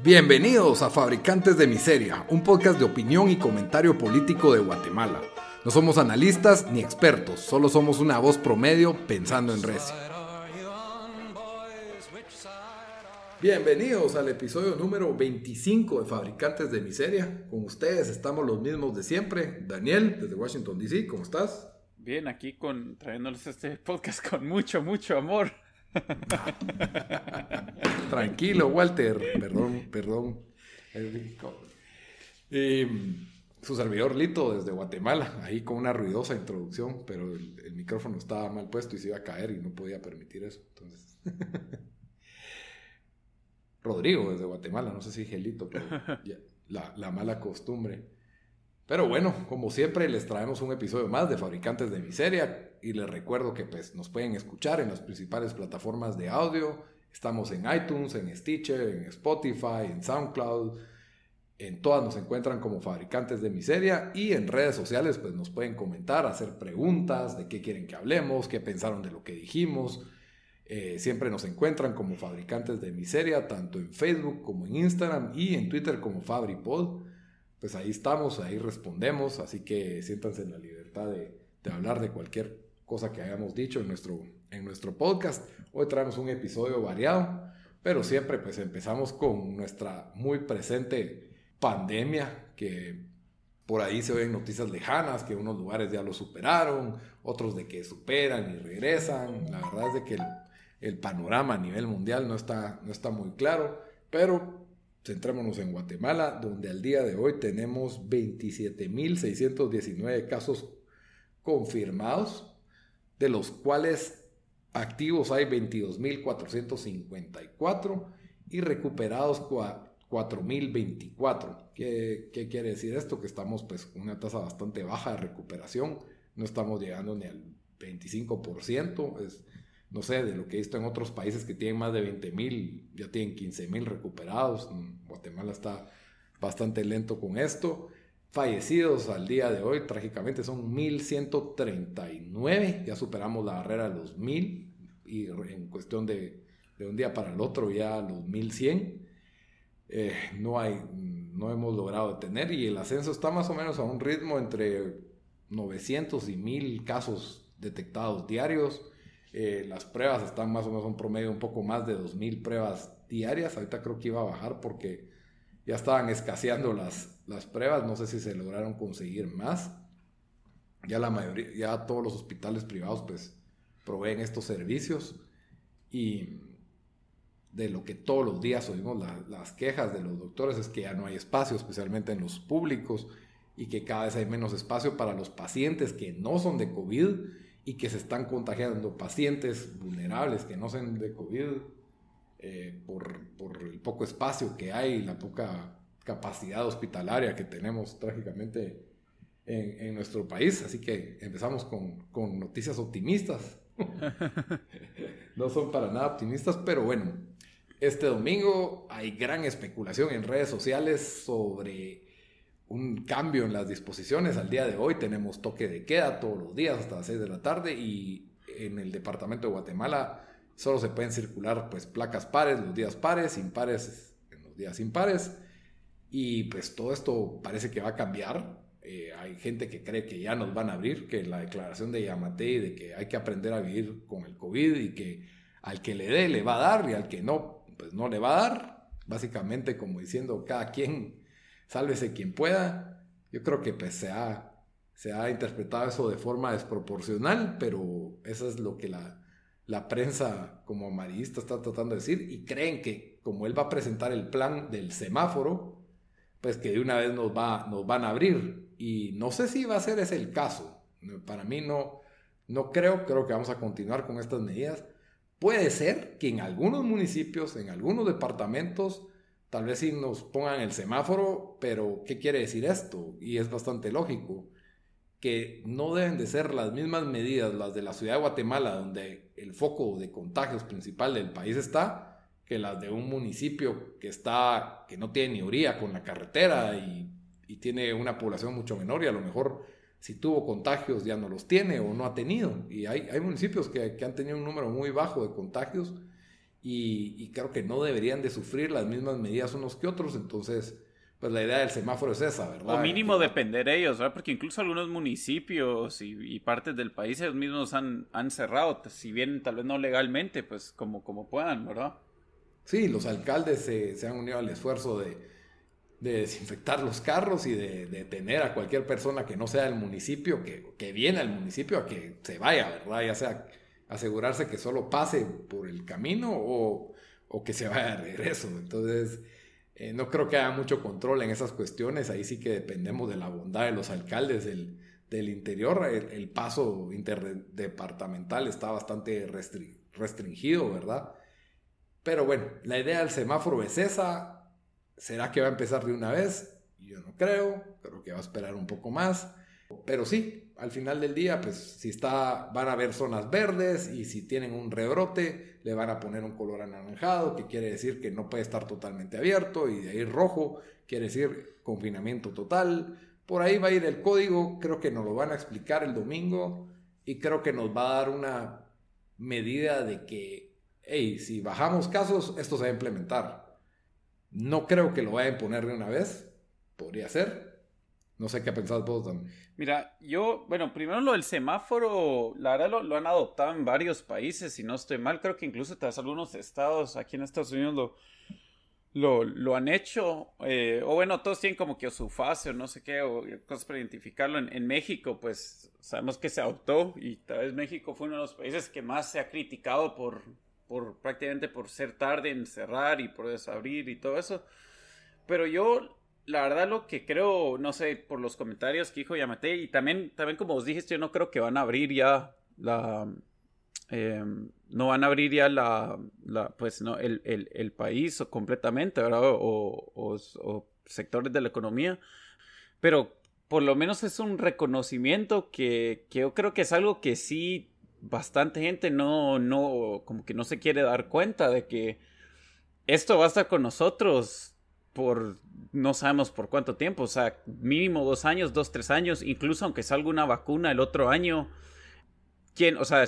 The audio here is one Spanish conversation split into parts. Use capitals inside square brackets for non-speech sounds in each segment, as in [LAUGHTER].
Bienvenidos a Fabricantes de Miseria, un podcast de opinión y comentario político de Guatemala. No somos analistas ni expertos, solo somos una voz promedio pensando en recio. Bienvenidos al episodio número 25 de Fabricantes de Miseria. Con ustedes estamos los mismos de siempre. Daniel, desde Washington, D.C., ¿cómo estás? Bien, aquí con, trayéndoles este podcast con mucho, mucho amor. [LAUGHS] Tranquilo, Walter. Perdón, perdón. su servidor Lito desde Guatemala, ahí con una ruidosa introducción, pero el, micrófono estaba mal puesto y se iba a caer y no podía permitir eso. Entonces. [LAUGHS] Rodrigo desde Guatemala, no sé si dije Lito, pero la mala costumbre. Pero bueno, como siempre les traemos un episodio más de Fabricantes de Miseria y les recuerdo que pues, nos pueden escuchar en las principales plataformas de audio. Estamos en iTunes, en Stitcher, en Spotify, en SoundCloud. En todas nos encuentran como Fabricantes de Miseria y en redes sociales pues nos pueden comentar, hacer preguntas de qué quieren que hablemos, qué pensaron de lo que dijimos. Eh, siempre nos encuentran como Fabricantes de Miseria, tanto en Facebook como en Instagram y en Twitter como FabriPod pues ahí estamos, ahí respondemos, así que siéntanse en la libertad de, hablar de cualquier cosa que hayamos dicho en nuestro, en nuestro podcast. Hoy traemos un episodio variado, pero siempre pues empezamos con nuestra muy presente pandemia, que por ahí se ven noticias lejanas, que unos lugares ya lo superaron, otros de que superan y regresan. La verdad es de que el, el panorama a nivel mundial no está, no está muy claro, pero Centrémonos en Guatemala, donde al día de hoy tenemos 27.619 casos confirmados, de los cuales activos hay 22.454 y recuperados 4.024. ¿Qué, ¿Qué quiere decir esto? Que estamos pues con una tasa bastante baja de recuperación, no estamos llegando ni al 25%, es no sé, de lo que he visto en otros países que tienen más de 20 mil, ya tienen 15 mil recuperados. Guatemala está bastante lento con esto. Fallecidos al día de hoy, trágicamente, son 1.139. Ya superamos la barrera de los 1.000 y en cuestión de, de un día para el otro ya los 1.100. Eh, no, hay, no hemos logrado detener y el ascenso está más o menos a un ritmo entre 900 y 1.000 casos detectados diarios eh, las pruebas están más o menos un promedio un poco más de 2.000 pruebas diarias. Ahorita creo que iba a bajar porque ya estaban escaseando las, las pruebas. No sé si se lograron conseguir más. Ya la mayoría, ya todos los hospitales privados pues proveen estos servicios. Y de lo que todos los días oímos las quejas de los doctores es que ya no hay espacio, especialmente en los públicos, y que cada vez hay menos espacio para los pacientes que no son de COVID y que se están contagiando pacientes vulnerables que no sean de COVID eh, por, por, el poco espacio que hay, la poca capacidad hospitalaria que tenemos trágicamente en, en nuestro país. Así que empezamos con, con noticias optimistas. [LAUGHS] no son para nada optimistas, pero bueno, este domingo hay gran especulación en redes sociales sobre un cambio en las disposiciones. Al día de hoy tenemos toque de queda todos los días hasta las 6 de la tarde y en el departamento de Guatemala solo se pueden circular pues placas pares los días pares, impares en los días impares y pues todo esto parece que va a cambiar. Eh, hay gente que cree que ya nos van a abrir, que la declaración de Yamatei de que hay que aprender a vivir con el COVID y que al que le dé le va a dar y al que no, pues no le va a dar. Básicamente como diciendo cada quien sálvese quien pueda. Yo creo que pues, se, ha, se ha interpretado eso de forma desproporcional, pero eso es lo que la, la prensa como amarillista está tratando de decir y creen que como él va a presentar el plan del semáforo, pues que de una vez nos, va, nos van a abrir. Y no sé si va a ser ese el caso. Para mí no, no creo, creo que vamos a continuar con estas medidas. Puede ser que en algunos municipios, en algunos departamentos, Tal vez sí nos pongan el semáforo, pero ¿qué quiere decir esto? Y es bastante lógico, que no deben de ser las mismas medidas las de la ciudad de Guatemala, donde el foco de contagios principal del país está, que las de un municipio que está, que no tiene ni con la carretera y, tiene una población mucho menor y a lo mejor si tuvo contagios ya no los tiene o no ha tenido. Y hay, municipios que han tenido un número muy bajo de contagios y, creo que no deberían de sufrir las mismas medidas unos que otros, entonces pues la idea del semáforo es esa, ¿verdad? O mínimo depender ellos, ¿verdad? Porque incluso algunos municipios y, partes del país ellos mismos han, han, cerrado, si bien tal vez no legalmente, pues como, como puedan, ¿verdad? Sí, los alcaldes se, se han unido al esfuerzo de, de, desinfectar los carros y de, detener a cualquier persona que no sea del municipio, que, que viene al municipio a que se vaya, ¿verdad? Ya sea asegurarse que solo pase por el camino o, o que se vaya de regreso. Entonces eh, no creo que haya mucho control en esas cuestiones, ahí sí que dependemos de la bondad de los alcaldes del, del interior. El, paso interdepartamental está bastante restringido, ¿verdad? Pero bueno, la idea del semáforo es esa. ¿Será que va a empezar de una vez? Yo no creo, creo que va a esperar un poco más. Pero sí, al final del día, pues si está, van a haber zonas verdes y si tienen un rebrote, le van a poner un color anaranjado, que quiere decir que no puede estar totalmente abierto, y de ahí rojo, quiere decir confinamiento total. Por ahí va a ir el código, creo que nos lo van a explicar el domingo y creo que nos va a dar una medida de que, hey, si bajamos casos, esto se va a implementar. No creo que lo vayan a poner de una vez, podría ser, no sé qué pensado vos también. Mira, yo, bueno, primero lo del semáforo, la verdad lo, han adoptado en varios países, si no estoy mal, creo que incluso tras algunos estados aquí en Estados Unidos lo, lo, han hecho, eh, o bueno, todos tienen como que su fase o no sé qué, o cosas para identificarlo. En, México, pues sabemos que se adoptó y tal vez México fue uno de los países que más se ha criticado por, por prácticamente por ser tarde en cerrar y por desabrir y todo eso. Pero yo la verdad lo que creo, no sé, por los comentarios que dijo Yamate, y también, también como os dijiste, yo no creo que van a abrir ya la... Em, no van a abrir ya la, la pues no, el, el, el país completamente, ¿verdad? O, o, sectores de la economía, pero por lo menos es un reconocimiento que, que yo creo que es algo que sí bastante gente no, no, como que no se quiere dar cuenta de que esto va con nosotros por no sabemos por cuánto tiempo, o sea, mínimo dos años, dos, tres años, incluso aunque salga una vacuna el otro año, ¿quién, o sea,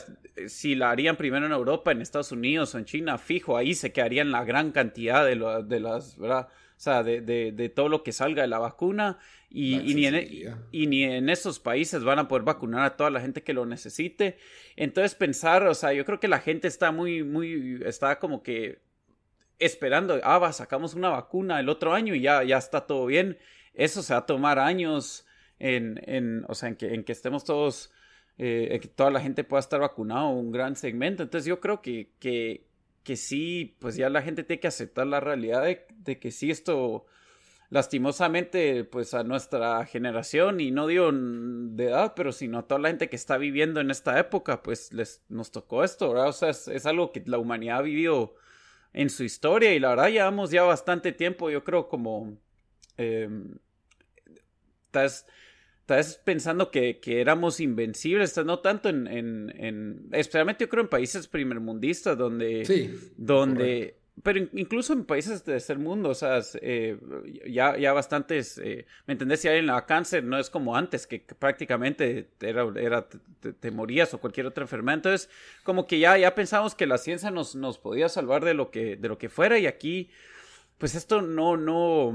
si la harían primero en Europa, en Estados Unidos o en China, fijo, ahí se quedarían la gran cantidad de, de las, ¿verdad? O sea, de, de, todo lo que salga de la vacuna y, y, ni en, e, y, ni en, esos países van a poder vacunar a toda la gente que lo necesite. Entonces pensar, o sea, yo creo que la gente está muy, muy, está como que esperando, ah, va, sacamos una vacuna el otro año y ya, ya está todo bien. Eso se va a tomar años en, en o sea, en que, en que estemos todos, eh, en que toda la gente pueda estar vacunado, un gran segmento. Entonces yo creo que, que, que sí, pues ya la gente tiene que aceptar la realidad de, que sí esto lastimosamente, pues a nuestra generación, y no digo de edad, pero sino a toda la gente que está viviendo en esta época, pues les, nos tocó esto. O sea, es, es algo que la humanidad ha vivido en su historia y la verdad llevamos ya bastante tiempo, yo creo como... Eh, estás, estás, pensando que, que, éramos invencibles, no tanto en, en, en, especialmente yo creo en países primermundistas donde, sí, donde, pero incluso en países de tercer mundo, o sea, eh, ya, ya bastantes, eh, ¿me entendés? Si alguien la cáncer, no es como antes, que, prácticamente era, era te, morías o cualquier otra enfermedad. Entonces, como que ya, ya pensamos que la ciencia nos, nos podía salvar de lo, que, de lo que fuera y aquí, pues esto no, no,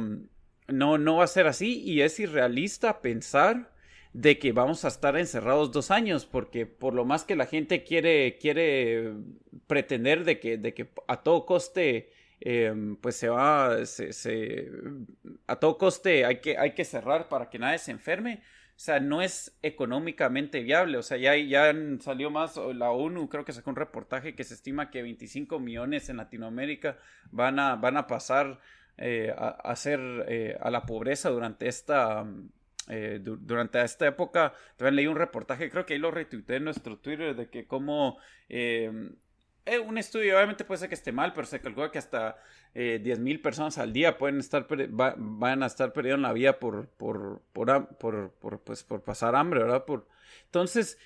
no, no va a ser así y es irrealista pensar de que vamos a estar encerrados dos años, porque por lo más que la gente quiere, quiere pretender de que, de que a todo coste, em, pues se va, se, a todo coste hay que, hay que cerrar para que nadie se enferme. O sea, no es económicamente viable. O sea, ya, ya salió más, la ONU creo que sacó un reportaje que se estima que 25 millones en Latinoamérica van a, van a pasar eh, a, a, ser, eh, a la pobreza durante esta eh, durante esta época, también leí un reportaje, creo que ahí lo retuiteé en nuestro Twitter, de que como eh, eh, un estudio, obviamente puede ser que esté mal, pero se calcula que hasta eh, 10.000 personas al día pueden estar van a estar perdiendo la vida por, por, por, por, pues, por pasar hambre, ¿verdad? Por, entonces,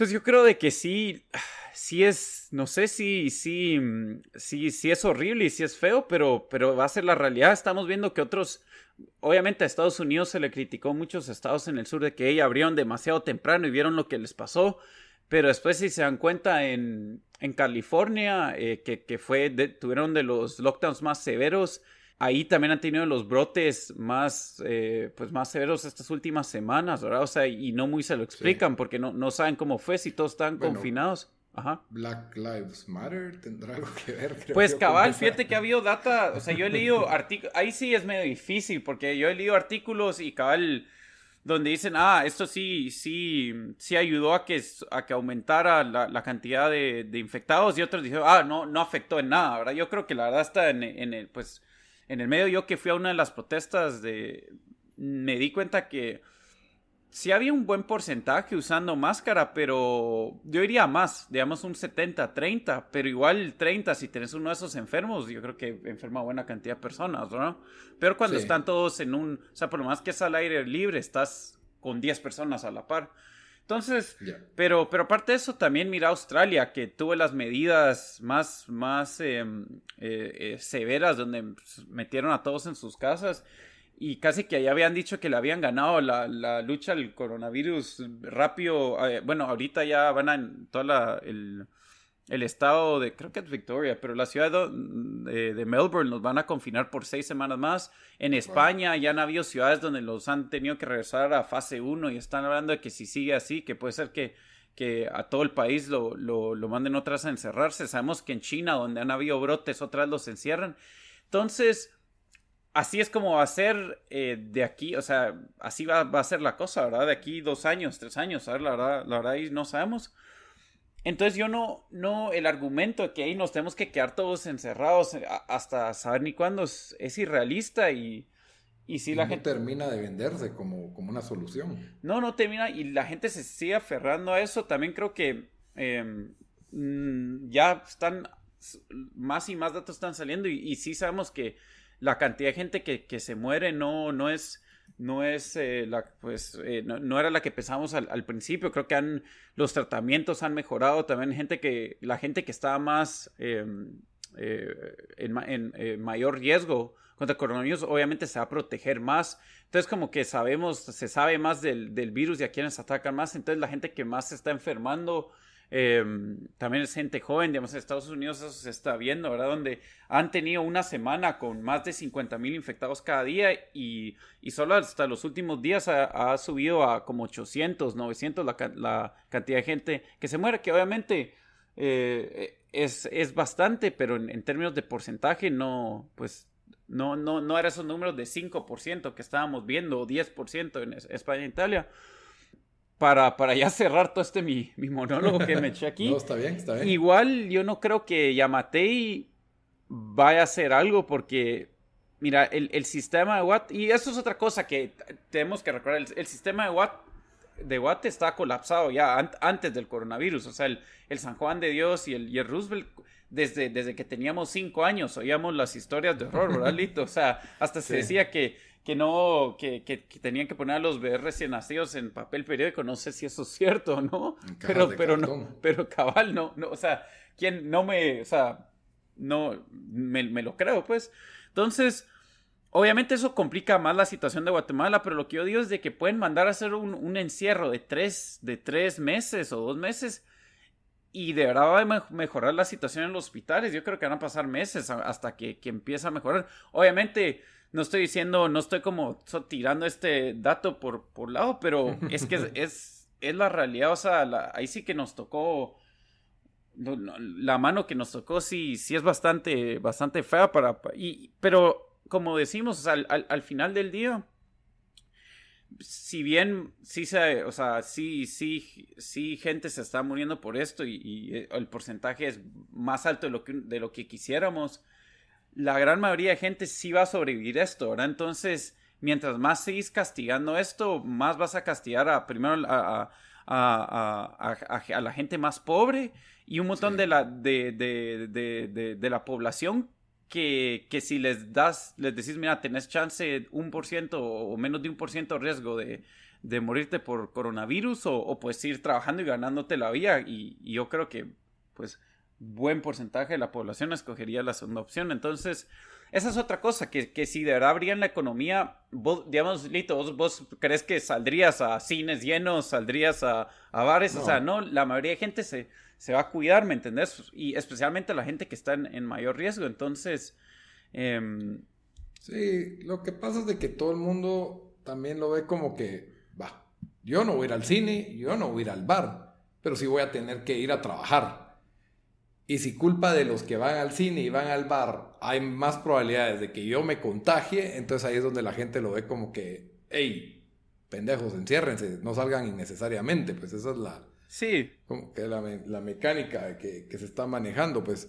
entonces yo creo de que sí, [SIGHS] sí es, no sé si, sí, sí, sí es horrible y sí es feo, pero, pero va a ser la realidad. Estamos viendo que otros obviamente a Estados Unidos se le criticó muchos estados en el sur de que ellos abrieron demasiado temprano y vieron lo que les pasó. Pero después, si se dan cuenta, en, en California, eh, que, que, fue tuvieron de los lockdowns más severos, ahí también han tenido los brotes más, eh, pues más severos estas últimas semanas, ¿verdad? O sea, y no muy se lo explican porque no, no saben cómo fue si todos están confinados. Ajá. Black Lives Matter tendrá algo que ver. pues cabal, fíjate que ha habido data, o sea, yo he leído [LAUGHS] artículos, ahí sí es medio difícil porque yo he leído artículos y cabal donde dicen, ah, esto sí, sí, sí ayudó a que, a que aumentara la, la cantidad de, de, infectados y otros dijeron, ah, no, no afectó en nada, ¿verdad? Yo creo que la verdad está en, en el, pues, en el medio, yo que fui a una de las protestas de, me di cuenta que sí había un buen porcentaje usando máscara, pero yo iría más, digamos un 70, 30, pero igual 30 si tenés uno de esos enfermos, yo creo que enferma buena cantidad de personas, ¿no? Pero cuando están todos en un, o sea, por lo más que es al aire libre, estás con 10 personas a la par. Entonces, pero, pero aparte de eso, también mira Australia, que tuvo las medidas más, más em, eh, eh, severas, donde metieron a todos en sus casas y casi que ya habían dicho que le habían ganado la, la lucha al coronavirus rápido. Eh, bueno, ahorita ya van a toda el, el, estado de, creo que es Victoria, pero la ciudad de, de, Melbourne los van a confinar por seis semanas más. En España ya han habido ciudades donde los han tenido que regresar a fase 1 y están hablando de que si sigue así, que puede ser que, que a todo el país lo, lo, lo manden otras a encerrarse. Sabemos que en China, donde han habido brotes, otras los encierran. Entonces, así es como va a ser eh, de aquí, o sea, así va, a ser la cosa, ¿verdad? De aquí dos años, tres años, ¿sabes? La verdad, la verdad, ahí no sabemos. Entonces yo no, no, el argumento de que ahí nos tenemos que quedar todos encerrados eh, hasta saber ni cuándo es, irrealista y, y si la gente... termina de venderse como, como una solución. No, no termina y la gente se sigue aferrando a eso. También creo que em, mm, ya están, más y más datos están saliendo y, y sí sabemos que la cantidad de gente que, que se muere no, no es, no es eh, la, pues, eh, no, era la que pensábamos al, principio. Creo que han, los tratamientos han mejorado. También gente que, la gente que estaba más em, eh, en, mayor riesgo contra coronavirus, obviamente se va a proteger más. Entonces, como que sabemos, se sabe más del, del virus y a quienes atacan más. Entonces, la gente que más se está enfermando Em, también es gente joven, digamos, en Estados Unidos eso se está viendo, ¿verdad? Donde han tenido una semana con más de 50 mil infectados cada día y, solo hasta los últimos días ha, subido a como 800, 900 la, la, cantidad de gente que se muere, que obviamente eh, es, es, bastante, pero en, términos de porcentaje no, pues no, no, no eran esos números de 5% que estábamos viendo o 10% en España e Italia para, para ya cerrar todo este mi, mi monólogo que me eché aquí. [LAUGHS] no, está bien, está bien. Igual yo no creo que Yamatei vaya a hacer algo porque, mira, el, el, sistema de Watt, y eso es otra cosa que tenemos que recordar, el, sistema de Watt, de Watt está colapsado ya antes del coronavirus, o sea, el, el, San Juan de Dios y el, y el Roosevelt, desde, desde que teníamos cinco años, oíamos las historias de horror, ¿verdad, [LAUGHS] Lito? O sea, hasta se decía que que no, que, que, tenían que poner a los bebés recién nacidos en papel periódico, no sé si eso es cierto, ¿no? Pero, pero no, pero cabal, no, no, o sea, quien no me, o sea, no, me, me lo creo, pues. Entonces, Obviamente eso complica más la situación de Guatemala, pero lo que yo digo es de que pueden mandar a hacer un, un encierro de tres, de tres meses o dos meses y de verdad va a mejorar la situación en los hospitales. Yo creo que van a pasar meses hasta que, que empiece a mejorar. Obviamente no estoy diciendo, no estoy como tirando este dato por, por lado, pero [LAUGHS] es que es, es, la realidad, o sea, ahí sí que nos tocó, la mano que nos tocó sí, sí es bastante, bastante fea para, y, pero como decimos, al, al, final del día, si bien sí se, o sea, sí, sí, sí gente se está muriendo por esto y, y eh, el porcentaje es más alto de lo que, de lo que quisiéramos, la gran mayoría de gente sí va a sobrevivir esto, ¿verdad? Entonces, mientras más seguís castigando esto, más vas a castigar a primero a, la gente más pobre y un montón de, la, de, de, de, la población que, que, si les das, les decís, mira, tenés chance un por ciento o menos de un por ciento riesgo de, morirte por coronavirus o, o, pues ir trabajando y ganándote la vida y, y yo creo que pues buen porcentaje de la población escogería la segunda opción. Entonces, esa es otra cosa, que, que si de verdad abrían la economía, vos, digamos, Lito, vos, vos crees que saldrías a cines llenos, saldrías a, a bares, o sea, no, la mayoría de gente se, se va a cuidar, ¿me entendés? Y especialmente la gente que está en, mayor riesgo, entonces... Em, sí, lo que pasa es de que todo el mundo también lo ve como que, va, yo no voy a ir al cine, yo no voy a ir al bar, pero sí voy a tener que ir a trabajar. Y si culpa de los que van al cine y van al bar hay más probabilidades de que yo me contagie, entonces ahí es donde la gente lo ve como que, hey, pendejos, enciérrense, no salgan innecesariamente. Pues esa es la, sí. como que la, la mecánica que, que, se está manejando. Pues.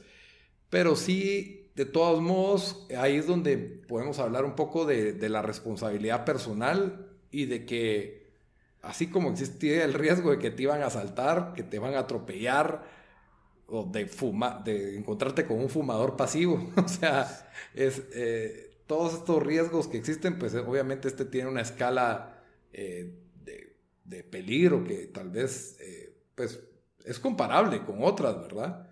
Pero sí, de todos modos, ahí es donde podemos hablar un poco de, de la responsabilidad personal y de que, así como existía el riesgo de que te iban a asaltar, que te van a atropellar, o de, fuma, de encontrarte con un fumador pasivo. [LAUGHS] o sea, es, eh, todos estos riesgos que existen, pues obviamente este tiene una escala eh, de, peligro que tal vez eh, pues, es comparable con otras, ¿verdad?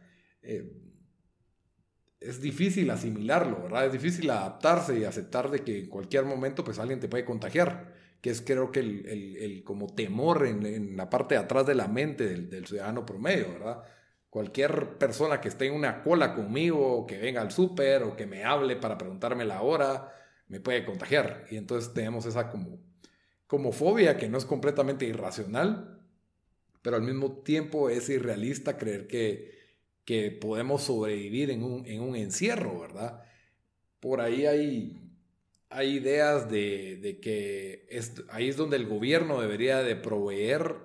es difícil asimilarlo, ¿verdad? Es difícil adaptarse y aceptar de que en cualquier momento pues alguien te puede contagiar, que es creo que el, como temor en, la parte de atrás de la mente del ciudadano promedio, ¿verdad? Cualquier persona que esté en una cola conmigo, o que venga al súper, o que me hable para preguntarme la hora, me puede contagiar. Y entonces tenemos esa como, como fobia que no es completamente irracional, pero al mismo tiempo es irrealista creer que, que podemos sobrevivir en un, en un encierro, ¿verdad? Por ahí hay, hay ideas de, de que ahí es donde el gobierno debería de proveer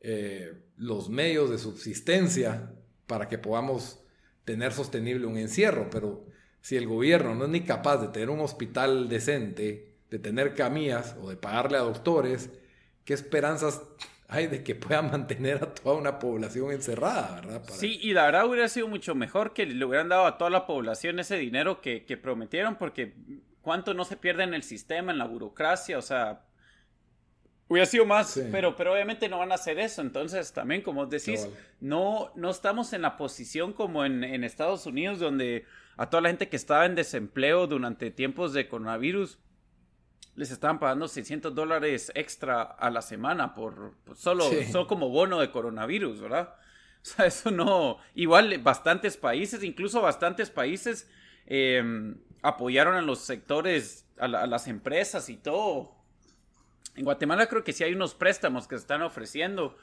eh, los medios de subsistencia para que podamos tener sostenible un encierro, pero si el gobierno no es ni capaz de tener un hospital decente, de tener camillas o de pagarle a doctores, ¿qué esperanzas hay de que pueda [LAUGHS] mantener a toda una población encerrada, verdad? Sí, y la verdad hubiera sido mucho mejor que le hubieran dado a toda la población ese dinero que, que prometieron, porque cuánto no se pierde en el sistema, en la burocracia, o sea, Hubiera sido más, pero, pero obviamente no van a hacer eso. Entonces, también, como decís, no, no estamos en la posición como en, en, Estados Unidos, donde a toda la gente que estaba en desempleo durante tiempos de coronavirus, les estaban pagando 600 dólares extra a la semana por, solo, solo como bono de coronavirus, ¿verdad? [LAUGHS] O sea, eso no. Igual, bastantes países, incluso bastantes países, em, apoyaron a los sectores, a las empresas y todo en Guatemala creo que sí hay unos préstamos que se están ofreciendo,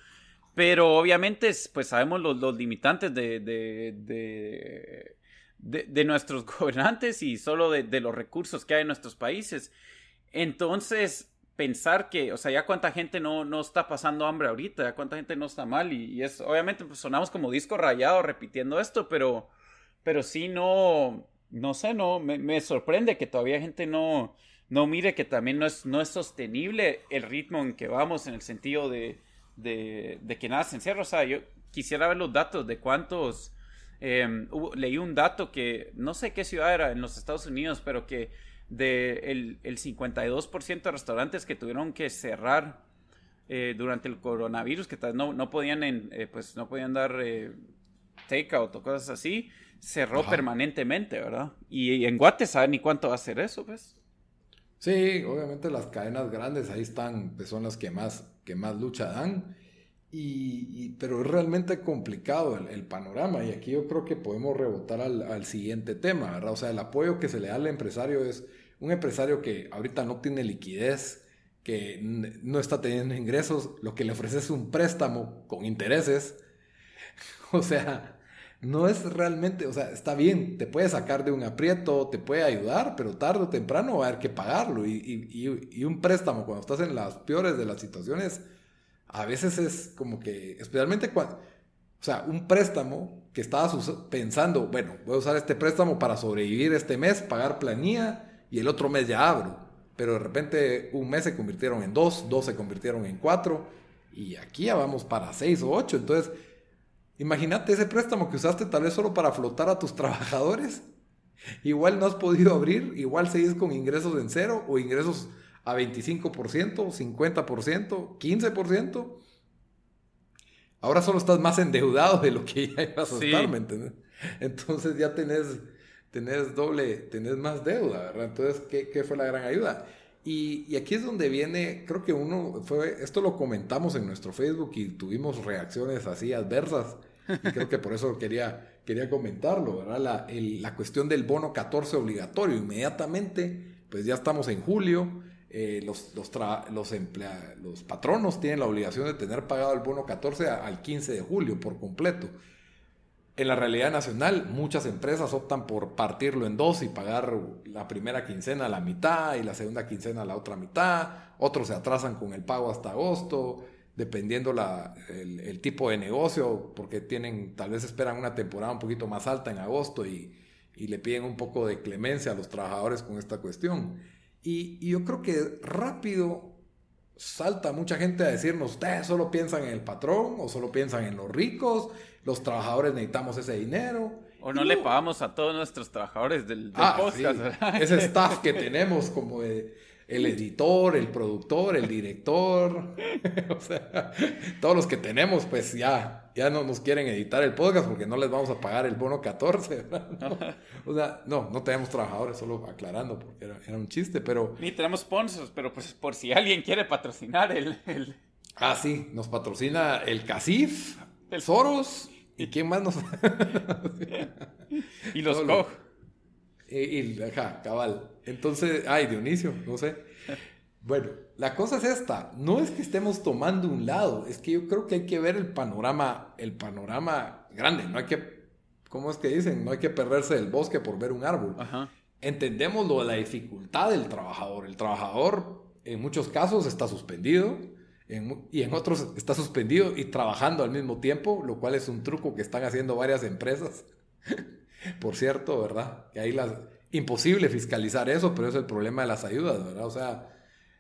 pero obviamente pues sabemos los, limitantes de, de, de, nuestros [LAUGHS] gobernantes y solo de, los recursos que hay en nuestros países. Entonces, pensar que, o sea, ya cuánta gente no, no está pasando hambre ahorita, ya cuánta gente no está mal y, es, obviamente pues, sonamos como disco rayado repitiendo esto, pero, pero sí no, no sé, no, me, me sorprende que todavía gente no no mire que también no es, no es sostenible el ritmo en que vamos en el sentido de, de, que nada se encierra. O sea, yo quisiera ver los datos de cuántos... Em, leí un dato que no sé qué ciudad era en los Estados Unidos, pero que de el, el 52% de restaurantes que tuvieron que cerrar eh, durante el coronavirus, que no, no podían en, eh, pues no podían dar eh, takeout o cosas así, cerró permanentemente, ¿verdad? Y, en Guate saben ni cuánto va a ser eso, pues. Sí, obviamente las cadenas grandes ahí están, pues son las que más, que más lucha dan. Y, pero es realmente complicado el, panorama y aquí yo creo que podemos rebotar al, siguiente tema, ¿verdad? O sea, el apoyo que se le da al empresario es un empresario que ahorita no tiene liquidez, que no está teniendo ingresos, lo que le ofrece es un préstamo con intereses. [LAUGHS] O sea, no es realmente, o sea, está bien, te puede sacar de un aprieto, te puede ayudar, pero tarde o temprano va a haber que pagarlo. Y, un préstamo, cuando estás en las peores de las situaciones, a veces es como que, especialmente cuando, o sea, un préstamo que estabas pensando, bueno, voy a usar este préstamo para sobrevivir este mes, pagar planilla y el otro mes ya abro. Pero de repente un mes se convirtieron en dos, dos se convirtieron en cuatro y aquí ya vamos para seis o ocho. Entonces, Imagínate ese préstamo que usaste tal vez solo para flotar a tus trabajadores. Igual no has podido abrir, igual seguís con ingresos en cero o ingresos a 25%, 50%, 15%. Ahora solo estás más endeudado de lo que ya ibas a estar, ¿me entiendes? Entonces ya tenés, tenés doble, tenés más deuda, ¿verdad? Entonces, ¿qué, qué fue la gran ayuda? Y, y, aquí es donde viene, creo que uno fue, esto lo comentamos en nuestro Facebook y tuvimos reacciones así adversas. Y creo que por eso quería, quería comentarlo, ¿verdad? La, la cuestión del bono 14 obligatorio. Inmediatamente, pues ya estamos en julio, eh, los, los, los, los, patronos tienen la obligación de tener pagado el bono 14 al 15 de julio por completo. En la realidad nacional, muchas empresas optan por partirlo en dos y pagar la primera quincena la mitad y la segunda quincena la otra mitad. Otros se atrasan con el pago hasta agosto, dependiendo el, tipo de negocio, porque tienen, tal vez esperan una temporada un poquito más alta en agosto y le piden un poco de clemencia a los trabajadores con esta cuestión. Y, yo creo que rápido salta mucha gente a decirnos, ustedes solo piensan en el patrón o solo piensan en los ricos, los trabajadores necesitamos ese dinero. O no, le pagamos a todos nuestros trabajadores del, ah, podcast. Ese [LAUGHS] staff que tenemos como de, el editor, el productor, el director, [LAUGHS] o sea, todos los que tenemos, pues ya, ya no nos quieren editar el podcast porque no les vamos a pagar el bono 14. [LAUGHS] o sea, no, no tenemos trabajadores, solo aclarando porque era, un chiste, pero... Ni tenemos sponsors, pero pues por si alguien quiere patrocinar el... el... Ah, sí, nos patrocina el CACIF, el Soros, ¿y quién más nos...? [LAUGHS] y los Koch. Y, y, ajá, cabal. Entonces, ay, Dionisio, no sé. Bueno, la cosa es esta, no es que estemos tomando un lado, es que yo creo que hay que ver el panorama, el panorama grande, no hay que, ¿cómo es que dicen? No hay que perderse del bosque por ver un árbol. Entendemos lo de la dificultad del trabajador. El trabajador en muchos casos está suspendido y en otros está suspendido y trabajando al mismo tiempo, lo cual es un truco que están haciendo varias empresas. [LAUGHS] por cierto, ¿verdad? Que ahí las imposible fiscalizar eso, pero es el problema de las ayudas, ¿verdad? O sea,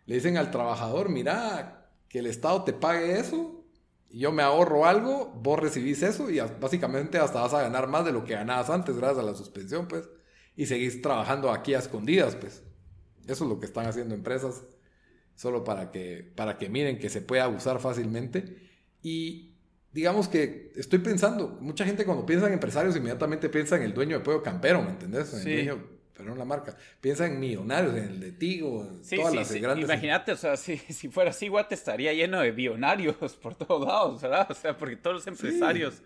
le dicen al trabajador, mira, que el Estado te pague eso, yo me ahorro algo, vos recibís eso y básicamente hasta vas a ganar más de lo que ganabas antes gracias a la suspensión, pues, y seguís trabajando aquí a escondidas, pues. Eso es lo que están haciendo empresas, solo para que, para que miren que se puede abusar fácilmente. Y digamos que estoy pensando, mucha gente cuando piensa en empresarios inmediatamente piensa en el dueño de Pueblo Campero, ¿me entendés? En el dueño pero no la marca. Piensa en millonarios, en el de Tigo, en todas las grandes. Imagínate, o sea, si, si fuera así, Guate estaría lleno de billonarios [LAUGHS] por todos lados, ¿verdad? O sea, porque todos los empresarios.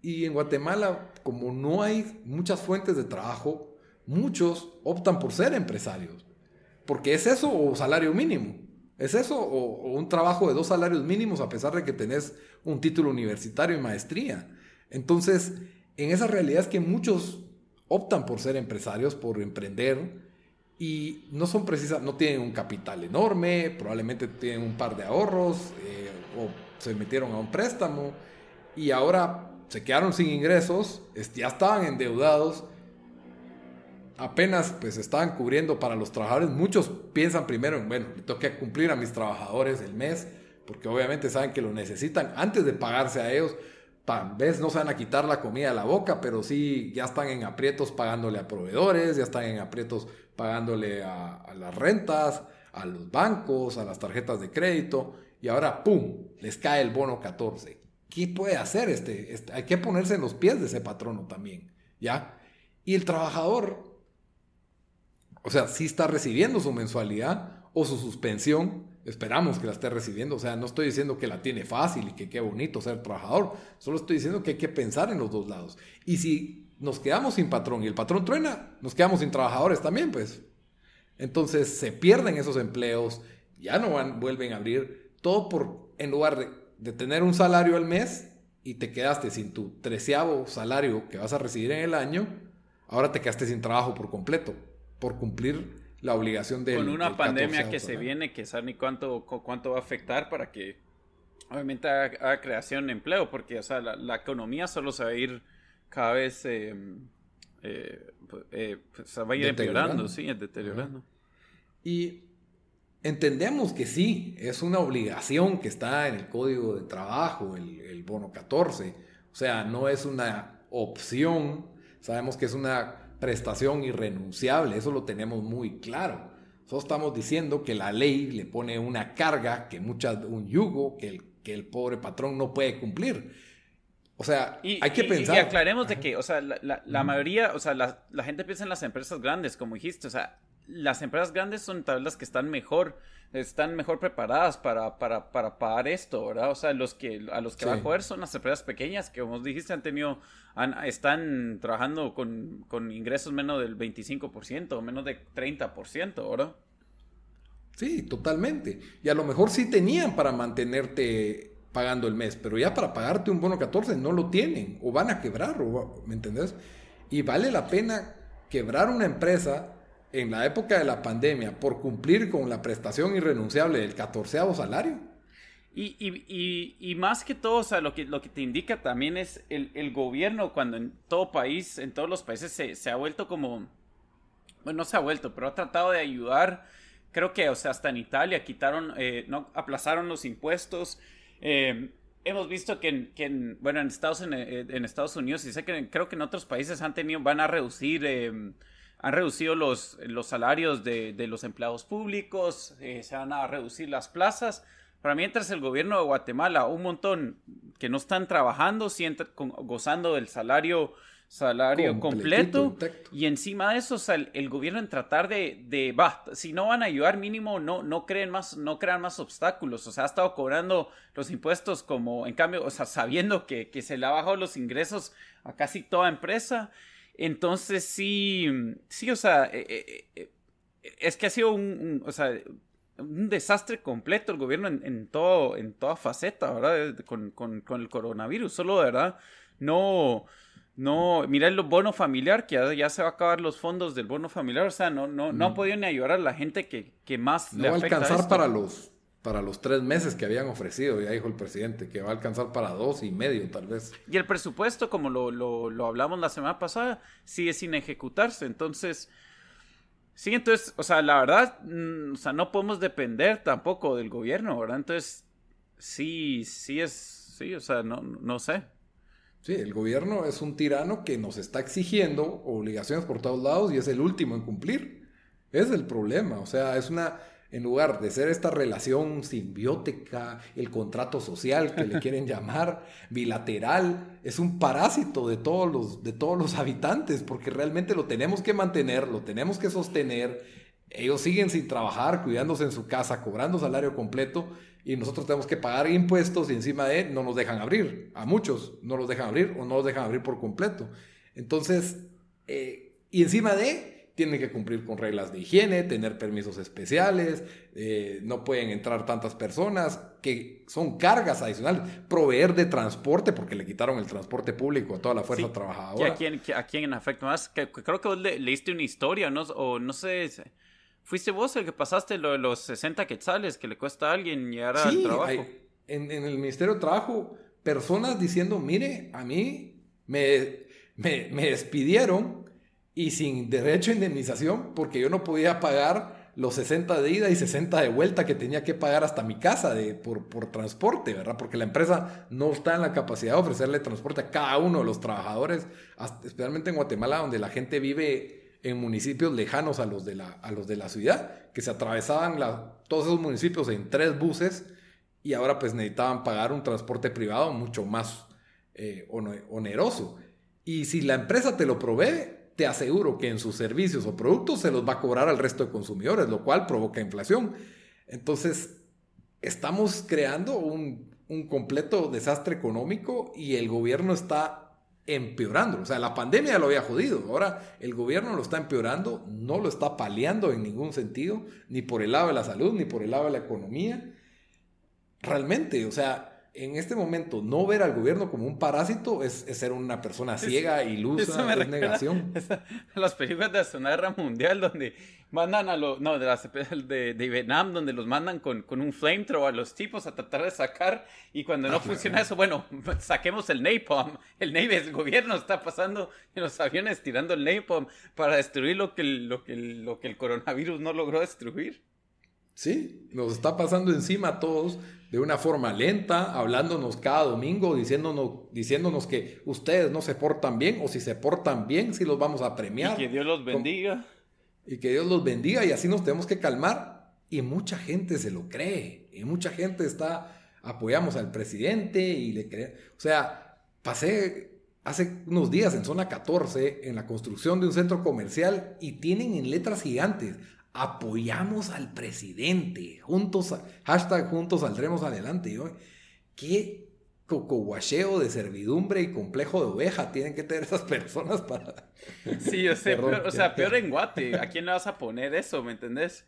Y en Guatemala, como no hay muchas fuentes de trabajo, muchos optan por ser empresarios. Porque es eso o salario mínimo. Es eso o, o un trabajo de dos salarios mínimos a pesar de que tenés un título universitario y maestría. Entonces, en esa realidad es que muchos optan por ser empresarios, por emprender y no son precisas, no tienen un capital enorme, probablemente tienen un par de ahorros eh, o se metieron a un préstamo y ahora se quedaron sin ingresos, ya estaban endeudados, apenas pues estaban cubriendo para los trabajadores. Muchos piensan primero en, bueno, tengo que cumplir a mis trabajadores el mes, porque obviamente saben que lo necesitan antes de pagarse a ellos tal vez no se van a quitar la comida de la boca, pero sí ya están en aprietos pagándole a proveedores, ya están en aprietos pagándole a, las rentas, a los bancos, a las tarjetas de crédito, y ahora, ¡pum!, les cae el bono 14. ¿Qué puede hacer este, este? Hay que ponerse en los pies de ese patrono también, ¿ya? Y el trabajador, o sea, sí está recibiendo su mensualidad o su suspensión, Esperamos que la esté recibiendo. O sea, no estoy diciendo que la tiene fácil y que qué bonito ser trabajador. Solo estoy diciendo que hay que pensar en los dos lados. Y si nos quedamos sin patrón y el patrón truena, nos quedamos sin trabajadores también, pues. Entonces se pierden esos empleos, ya no van, vuelven a abrir. Todo por, en lugar de, de tener un salario al mes y te quedaste sin tu treceavo salario que vas a recibir en el año, ahora te quedaste sin trabajo por completo, por cumplir la obligación de... Con una pandemia que se viene, que sabe ni cuánto, cuánto va a afectar para que obviamente haga, creación de empleo, porque o sea, la, economía solo se va a ir cada vez... Eh, eh, eh pues, se va a ir empeorando, sí, deteriorando. Y entendemos que sí, es una obligación que está en el código de trabajo, el, el bono 14. O sea, no es una opción, sabemos que es una prestación irrenunciable, eso lo tenemos muy claro. Nosotros estamos diciendo que la ley le pone una carga, que mucha, un yugo que el, que el pobre patrón no puede cumplir. O sea, hay que pensar. Y aclaremos de que, o sea, la, mayoría, o sea, la, la, gente piensa en las empresas grandes, como dijiste, o sea, las empresas grandes son tal vez las que están mejor, están mejor preparadas para, para, para pagar esto, ¿verdad? O sea, los que, a los que va a joder son las empresas pequeñas que, como dijiste, han tenido, están trabajando con, con ingresos menos del 25%, menos de 30%, ¿verdad? Sí, totalmente. Y a lo mejor sí tenían para mantenerte pagando el mes, pero ya para pagarte un bono 14 no lo tienen o van a quebrar, o, ¿me entendés? Y vale la pena quebrar una empresa en la época de la pandemia por cumplir con la prestación irrenunciable del 14 salario. Y, y, y, más que todo, o sea, lo que, lo que te indica también es el, el gobierno cuando en todo país, en todos los países se, se, ha vuelto como, bueno, no se ha vuelto, pero ha tratado de ayudar, creo que, o sea, hasta en Italia quitaron, eh, no, aplazaron los impuestos, eh, hemos visto que, en, que en, bueno, en Estados, en, en, Estados Unidos, y sé que creo que en otros países han tenido, van a reducir, eh, han reducido los, los salarios de, de los empleados públicos, eh, se van a reducir las plazas. Para mientras el gobierno de Guatemala, un montón que no están trabajando, gozando del salario salario completo. y encima de eso el, gobierno en tratar de, de va, si no van a ayudar mínimo no no creen más no crean más obstáculos. O sea ha estado cobrando los impuestos como en cambio o sea sabiendo que, que se le ha bajado los ingresos a casi toda empresa entonces sí sí o sea eh, eh, eh, es que ha sido un, o sea un desastre completo el gobierno en, en todo en toda faceta verdad con, con, con el coronavirus. Solo verdad no no, mira el bono familiar, que ya, se va a acabar los fondos del bono familiar, o sea, no, no, no ha podido ni ayudar a la gente que, que más no le va a alcanzar para los para los tres meses que habían ofrecido, ya dijo el presidente, que va a alcanzar para dos y medio tal vez. Y el presupuesto, como lo, lo, lo hablamos la semana pasada, sigue sin ejecutarse, entonces... Sí, entonces, o sea, la verdad, mm, o sea, no podemos depender tampoco del gobierno, ¿verdad? Entonces, sí, sí es, sí, o sea, no, no sé. Sí, el gobierno es un tirano que nos está exigiendo obligaciones por todos lados y es el último en cumplir. Es el problema. O sea, es una, en lugar de ser esta relación simbiótica, el contrato social que le quieren [LAUGHS] llamar, bilateral, es un parásito de todos los, de todos los habitantes, porque realmente lo tenemos que mantener, lo tenemos que sostener. Ellos siguen sin trabajar, cuidándose en su casa, cobrando salario completo y nosotros tenemos que pagar impuestos y encima de no nos dejan abrir. A muchos no los dejan abrir o no los dejan abrir por completo. Entonces, eh, y encima de, tienen que cumplir con reglas de higiene, tener permisos especiales, eh, no pueden entrar tantas personas, que son cargas adicionales, proveer de transporte, porque le quitaron el transporte público a toda la fuerza trabajadora. ¿A quién, a quién afecta más? Que, creo que vos leíste una historia, ¿no? O no sé ¿Fuiste vos el que pasaste lo de los 60 quetzales que le cuesta a alguien llegar al trabajo? en, en, el Ministerio de Trabajo, personas diciendo, mire, a mí me, me, me, despidieron y sin derecho a indemnización porque yo no podía pagar los 60 de ida y 60 de vuelta que tenía que pagar hasta mi casa de, por, por transporte, ¿verdad? Porque la empresa no está en la capacidad de ofrecerle transporte a cada uno de los trabajadores, especialmente en Guatemala, donde la gente vive en municipios lejanos a los de la, a los de la ciudad, que se atravesaban todos esos municipios en tres buses y ahora pues necesitaban pagar un transporte privado mucho más eh, oneroso. Y si la empresa te lo provee, te aseguro que en sus servicios o productos se los va a cobrar al resto de consumidores, lo cual provoca inflación. Entonces, estamos creando un, completo desastre económico y el gobierno está empeorando. O sea, la pandemia lo había jodido. Ahora el gobierno lo está empeorando, no lo está paliando en ningún sentido, ni por el lado de la salud, ni por el lado de la economía. Realmente, o sea, en este momento no ver al gobierno como un parásito es, ser una persona ciega, ilusa, es negación. [LAUGHS] las películas de la Segunda Guerra Mundial donde mandan a los, no, de, las, de, de, Vietnam, donde los mandan con, con un flamethrower a los tipos a tratar de sacar y cuando no ah, funciona eso, bueno, [LAUGHS] saquemos el napalm. El Navy, el gobierno está pasando en los aviones tirando el napalm para destruir lo que, lo que, lo que el coronavirus no logró destruir. Sí, nos está pasando encima a todos de una forma lenta, hablándonos cada domingo, diciéndonos, diciéndonos que ustedes no se portan bien o si se portan bien, si los vamos a premiar. Y que Dios los bendiga. Y que Dios los bendiga y así nos tenemos que calmar. Y mucha gente se lo cree. Y mucha gente está, apoyamos al presidente y le cree. O sea, pasé hace unos días en zona 14 en la construcción de un centro comercial y tienen en letras gigantes, apoyamos al presidente, juntos, hashtag juntos saldremos adelante. Yo, ¿Qué cocoguacheo de servidumbre y complejo de oveja tienen que tener esas personas para... Sí, o sea, peor, o sea, peor en Guate. ¿A quién le vas a poner eso? ¿Me entendés?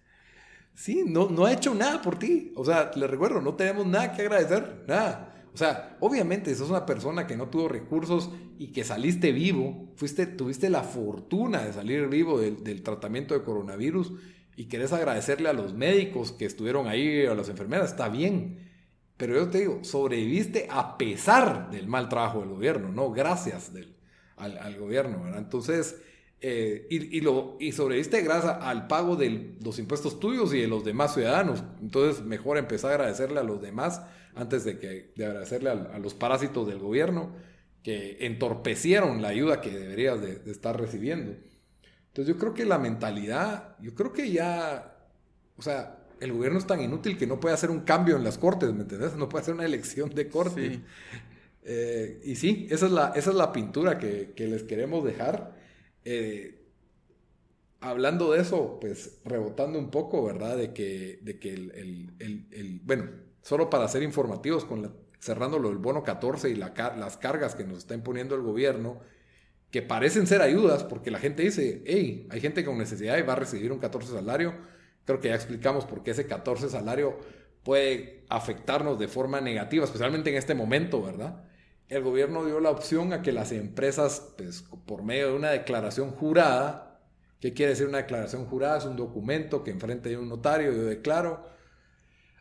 Sí, no, no ha hecho nada por ti. O sea, le recuerdo, no tenemos nada que agradecer, nada. O sea, obviamente, sos una persona que no tuvo recursos y que saliste vivo, fuiste, tuviste la fortuna de salir vivo del, del tratamiento de coronavirus y querés agradecerle a los médicos que estuvieron ahí, a las enfermeras, está bien. Pero yo te digo, sobreviviste a pesar del mal trabajo del gobierno, no gracias del, al, gobierno, ¿verdad? Entonces, eh, y, lo, y sobreviviste gracias al pago de los impuestos tuyos y de los demás ciudadanos. Entonces, mejor empezar a agradecerle a los demás antes de, que, de agradecerle a, los parásitos del gobierno que entorpecieron la ayuda que deberías de, de estar recibiendo. Entonces, yo creo que la mentalidad, yo creo que ya, o sea, el gobierno es tan inútil que no puede hacer un cambio en las cortes, ¿me entendés? No puede hacer una elección de cortes. Eh, y sí, esa es la, esa es la pintura que, les queremos dejar. Eh, hablando de eso, pues rebotando un poco, ¿verdad? De que, de que el, bueno, solo para ser informativos, con la, cerrándolo el bono 14 y las cargas que nos está imponiendo el gobierno, que parecen ser ayudas, porque la gente dice, hey, hay gente con necesidad y va a recibir un 14 salario Creo que ya explicamos por qué ese 14 salario puede afectarnos de forma negativa, especialmente en este momento, ¿verdad? El gobierno dio la opción a que las empresas, pues, por medio de una declaración jurada, ¿qué quiere decir una declaración jurada? Es un documento que enfrente de un notario yo declaro,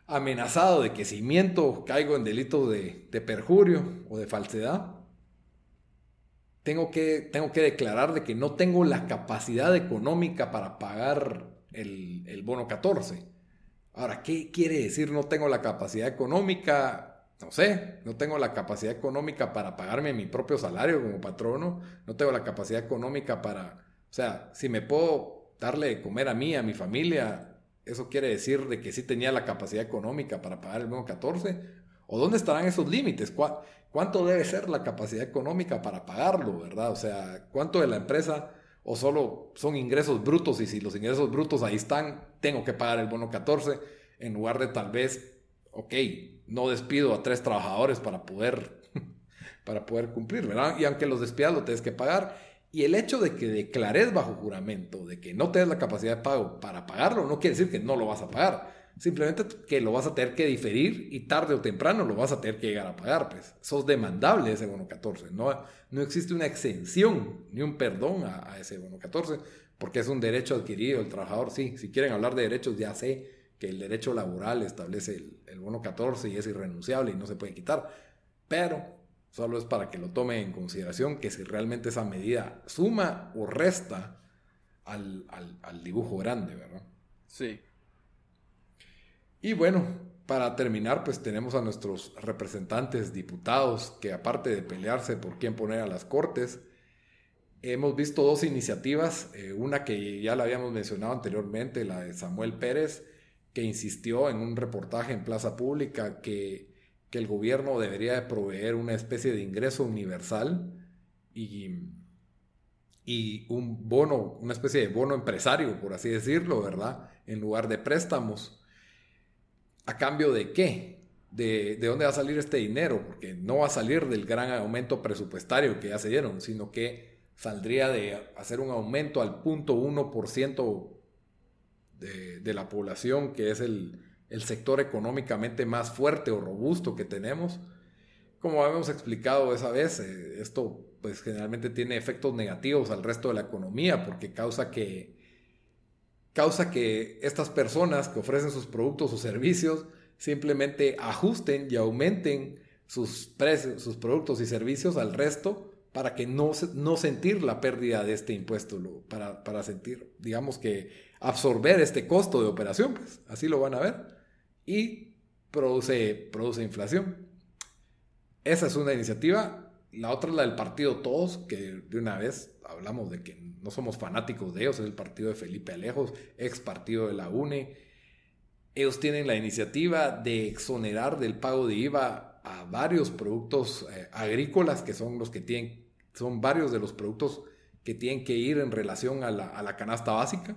amenazado de que si miento caigo en delitos de, de perjurio o de falsedad, tengo que, tengo que declarar de que no tengo la capacidad económica para pagar el, bono 14. Ahora, ¿qué quiere decir no tengo la capacidad económica? No sé, no tengo la capacidad económica para pagarme mi propio salario como patrono, no tengo la capacidad económica para, o sea, si me puedo darle de comer a mí, a mi familia, eso quiere decir de que sí tenía la capacidad económica para pagar el bono 14, o dónde estarán esos límites, ¿cuánto debe ser la capacidad económica para pagarlo, verdad? O sea, ¿cuánto de la empresa o solo son ingresos brutos y si los ingresos brutos ahí están, tengo que pagar el bono 14 en lugar de tal vez, ok, no despido a tres trabajadores para poder, [LAUGHS] para poder cumplir, ¿verdad? Y aunque los despidas lo tienes que pagar. Y el hecho de que declares bajo juramento de que no tienes la capacidad de pago para pagarlo, no quiere decir que no lo vas a pagar. Simplemente que lo vas a tener que diferir y tarde o temprano lo vas a tener que llegar a pagar, pues. Sos demandable ese bono 14. No, no existe una exención ni un perdón a, ese bono 14 porque es un derecho adquirido el trabajador. Sí, si quieren hablar de derechos, ya sé que el derecho laboral establece el, el bono 14 y es irrenunciable y no se puede quitar. Pero solo es para que lo tome en consideración que si realmente esa medida suma o resta al, al, al dibujo grande, ¿verdad? Sí. Y bueno, para terminar, pues tenemos a nuestros representantes diputados que aparte de pelearse por quién poner a las cortes, hemos visto dos iniciativas, eh, una que ya la habíamos mencionado anteriormente, la de Samuel Pérez, que insistió en un reportaje en Plaza Pública que, que el gobierno debería de proveer una especie de ingreso universal y, y un bono, una especie de bono empresario, por así decirlo, ¿verdad? En lugar de préstamos ¿A cambio de qué? De, dónde va a salir este dinero? Porque no va a salir del gran aumento presupuestario que ya se dieron, sino que saldría de hacer un aumento al 0.1% de, de la población, que es el, sector económicamente más fuerte o robusto que tenemos. Como habíamos explicado esa vez, eh, esto pues generalmente tiene efectos negativos al resto de la economía porque causa que causa que estas personas que ofrecen sus productos o servicios simplemente ajusten y aumenten sus precios, sus productos y servicios al resto para que no, no sentir la pérdida de este impuesto, para, para sentir, digamos que absorber este costo de operación, pues así lo van a ver, y produce, produce inflación. Esa es una iniciativa. La otra es la del partido Todos, que de una vez hablamos de que no somos fanáticos de ellos, es el partido de Felipe Alejos, ex partido de la UNE. Ellos tienen la iniciativa de exonerar del pago de IVA a varios productos eh, agrícolas que son los que tienen, son varios de los productos que tienen que ir en relación a la, a la canasta básica.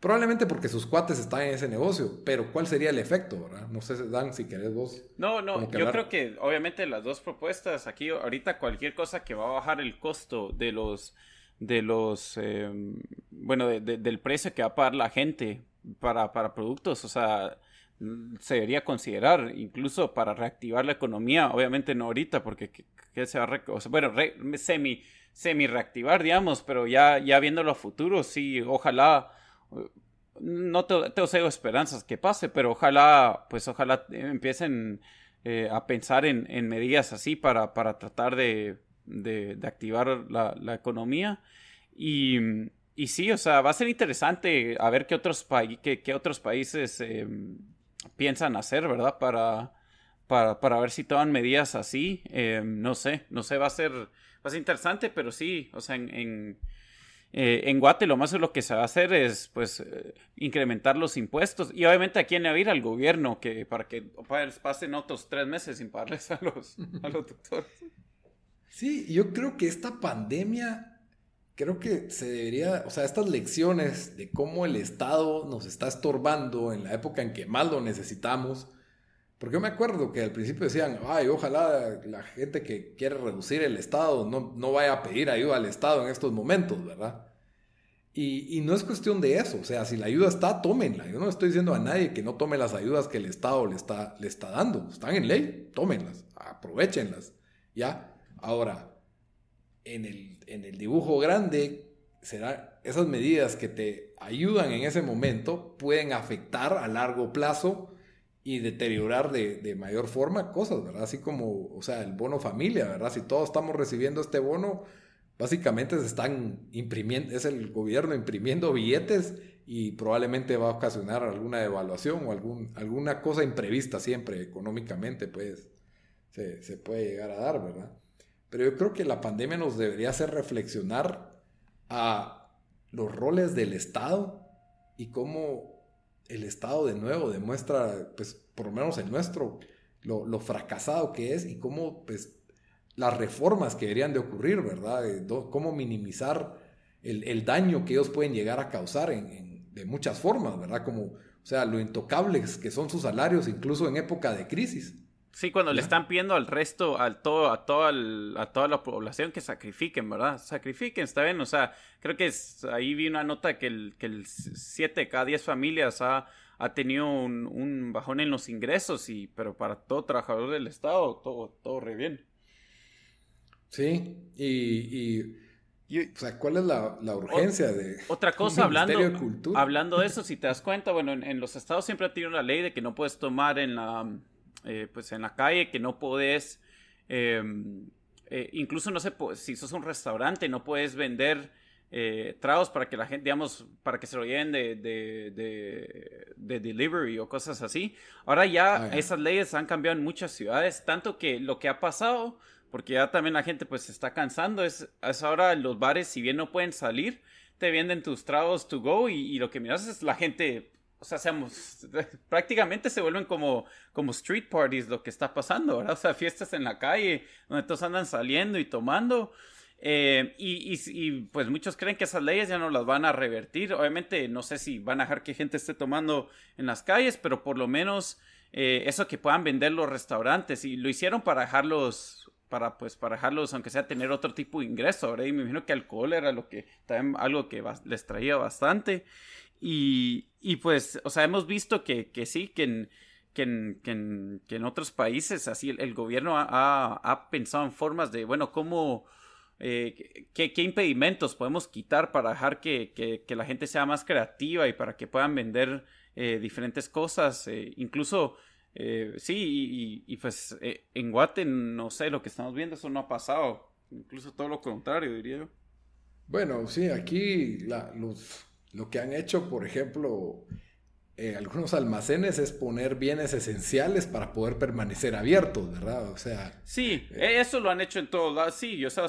Probablemente porque sus cuates están en ese negocio, pero ¿cuál sería el efecto, verdad? No sé, Dan, si querés vos. No, no, yo creo que obviamente las dos propuestas, aquí ahorita cualquier cosa que va a bajar el costo de los, de los, em, bueno, del precio que va a pagar la gente para, para productos, o sea, se debería considerar incluso para reactivar la economía, obviamente no ahorita, porque ¿qué, se va a, o bueno, semi, semi reactivar, digamos, pero ya, ya viéndolo a futuro, sí, ojalá no tengo, tengo esperanzas que pase, pero ojalá, pues ojalá empiecen eh, a pensar en, medidas así para, para tratar de, de, activar la, la economía. Y, y, sí, o sea, va a ser interesante a ver qué otros, qué, otros países em, piensan hacer, ¿verdad? Para, para, para, ver si toman medidas así. Em, no sé, no sé, va a ser, va a ser interesante, pero sí, o sea, en eh, en Guate lo más lo que se va a hacer es pues eh, incrementar los impuestos y obviamente a quién le va a ir al gobierno que para que pasen otros tres meses sin pagarles a los, a los doctores. Sí, yo creo que esta pandemia, creo que se debería, o sea, estas lecciones de cómo el Estado nos está estorbando en la época en que más lo necesitamos, porque yo me acuerdo que al principio decían, ay, ojalá la gente que quiere reducir el Estado no, no vaya a pedir ayuda al Estado en estos momentos, ¿verdad? Y, y, no es cuestión de eso, o sea, si la ayuda está, tómenla. Yo no estoy diciendo a nadie que no tome las ayudas que el Estado le está, le está dando. Están en ley, tómenlas, aprovechenlas. ¿Ya? Ahora, en el, en el dibujo grande, será, esas medidas que te ayudan en ese momento pueden afectar a largo plazo y deteriorar de, mayor forma cosas, ¿verdad? Así como, o sea, el bono familia, ¿verdad? Si todos estamos recibiendo este bono, básicamente se están imprimiendo, es el gobierno imprimiendo billetes y probablemente va a ocasionar alguna devaluación o algún, alguna cosa imprevista siempre económicamente, pues se, se puede llegar a dar, ¿verdad? Pero yo creo que la pandemia nos debería hacer reflexionar a los roles del Estado y cómo el Estado de nuevo demuestra, pues por lo menos el nuestro, lo, fracasado que es y cómo pues las reformas que deberían de ocurrir, ¿verdad? cómo minimizar el, daño que ellos pueden llegar a causar en, de muchas formas, ¿verdad? Como, o sea, lo intocables que son sus salarios incluso en época de crisis. Sí, cuando le están pidiendo al resto, al todo, a, toda a toda la población que sacrifiquen, ¿verdad? Sacrifiquen, está bien. O sea, creo que ahí vi una nota que el, que el 7 de cada 10 familias ha, ha tenido un, bajón en los ingresos, y, pero para todo trabajador del Estado, todo, todo re bien. Sí, y, y, o sea, ¿cuál es la, la urgencia de... Otra [LAUGHS] cosa, hablando, de hablando de eso, si te das cuenta, bueno, en, en los estados siempre ha tenido la ley de que no puedes tomar en la eh, pues en la calle, que no puedes, em, eh, incluso no sé, si sos un restaurante, no puedes vender eh, tragos para que la gente, digamos, para que se lo lleven de, de, de, delivery o cosas así. Ahora ya ah, esas leyes han cambiado en muchas ciudades, tanto que lo que ha pasado, porque ya también la gente pues se está cansando, es, es ahora los bares, si bien no pueden salir, te venden tus tragos to go y, y lo que miras es la gente o sea, seamos, [LAUGHS] prácticamente se vuelven como, como street parties lo que está pasando, ¿verdad? O sea, fiestas en la calle, donde todos andan saliendo y tomando. Eh, y, pues muchos creen que esas leyes ya no las van a revertir. Obviamente no sé si van a dejar que gente esté tomando en las calles, pero por lo menos eh, eso que puedan vender los restaurantes. Y lo hicieron para dejarlos, para pues para dejarlos, aunque sea tener otro tipo de ingreso, ¿verdad? Y me imagino que alcohol era lo que también algo que les traía bastante. Y, y pues, o sea, hemos visto que, que sí, que en, que en, que en, que en otros países así el, gobierno ha, ha, pensado en formas de, bueno, cómo, eh, qué, qué, impedimentos podemos quitar para dejar que, que, la gente sea más creativa y para que puedan vender eh, diferentes cosas, eh, incluso... sí, y, y pues en Guate, no sé, lo que estamos viendo, eso no ha pasado. Incluso todo lo contrario, diría yo. Bueno, sí, aquí la, los, lo que han hecho, por ejemplo, eh, algunos almacenes es poner bienes esenciales para poder permanecer abiertos, ¿verdad? O sea... Sí, eh, eso lo han hecho en todos lados, sí, o sea,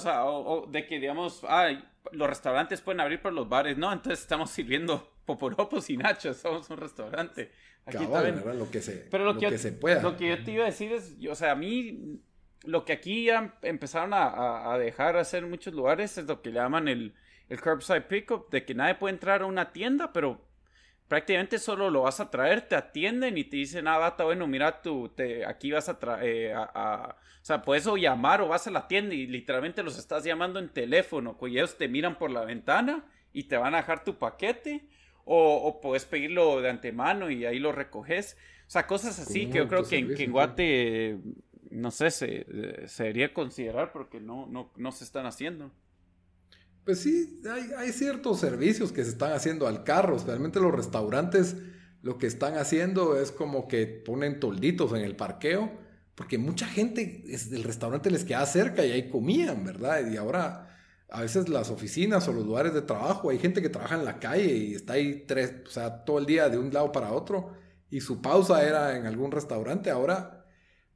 de que digamos, ah, los restaurantes pueden abrir, pero los bares no, entonces estamos sirviendo poporopos y nachos, somos un restaurante. Aquí también. Lo que se, Pero lo, que, se pueda. Lo que yo te iba a decir es, o sea, a mí, lo que aquí ya empezaron a, a, dejar hacer en muchos lugares es lo que le llaman el, el curbside pickup, de que nadie puede entrar a una tienda, pero prácticamente solo lo vas a traer, te atienden y te dicen, ah, bata, bueno, mira, tú, te, aquí vas a traer, eh, a, o sea, puedes o llamar o vas a la tienda y literalmente los estás llamando en teléfono, pues ellos te miran por la ventana y te van a dejar tu paquete, o, o puedes pedirlo de antemano y ahí lo recoges, o sea, cosas así que yo creo que, en, Guate, no sé, se, se, debería considerar porque no, no, no se están haciendo. Pues sí, hay, ciertos servicios que se están haciendo al carro, especialmente los restaurantes. Lo que están haciendo es como que ponen tolditos en el parqueo, porque mucha gente del restaurante les queda cerca y ahí comían, ¿verdad? Y ahora a veces las oficinas o los lugares de trabajo, hay gente que trabaja en la calle y está ahí tres, o sea, todo el día de un lado para otro y su pausa era en algún restaurante, ahora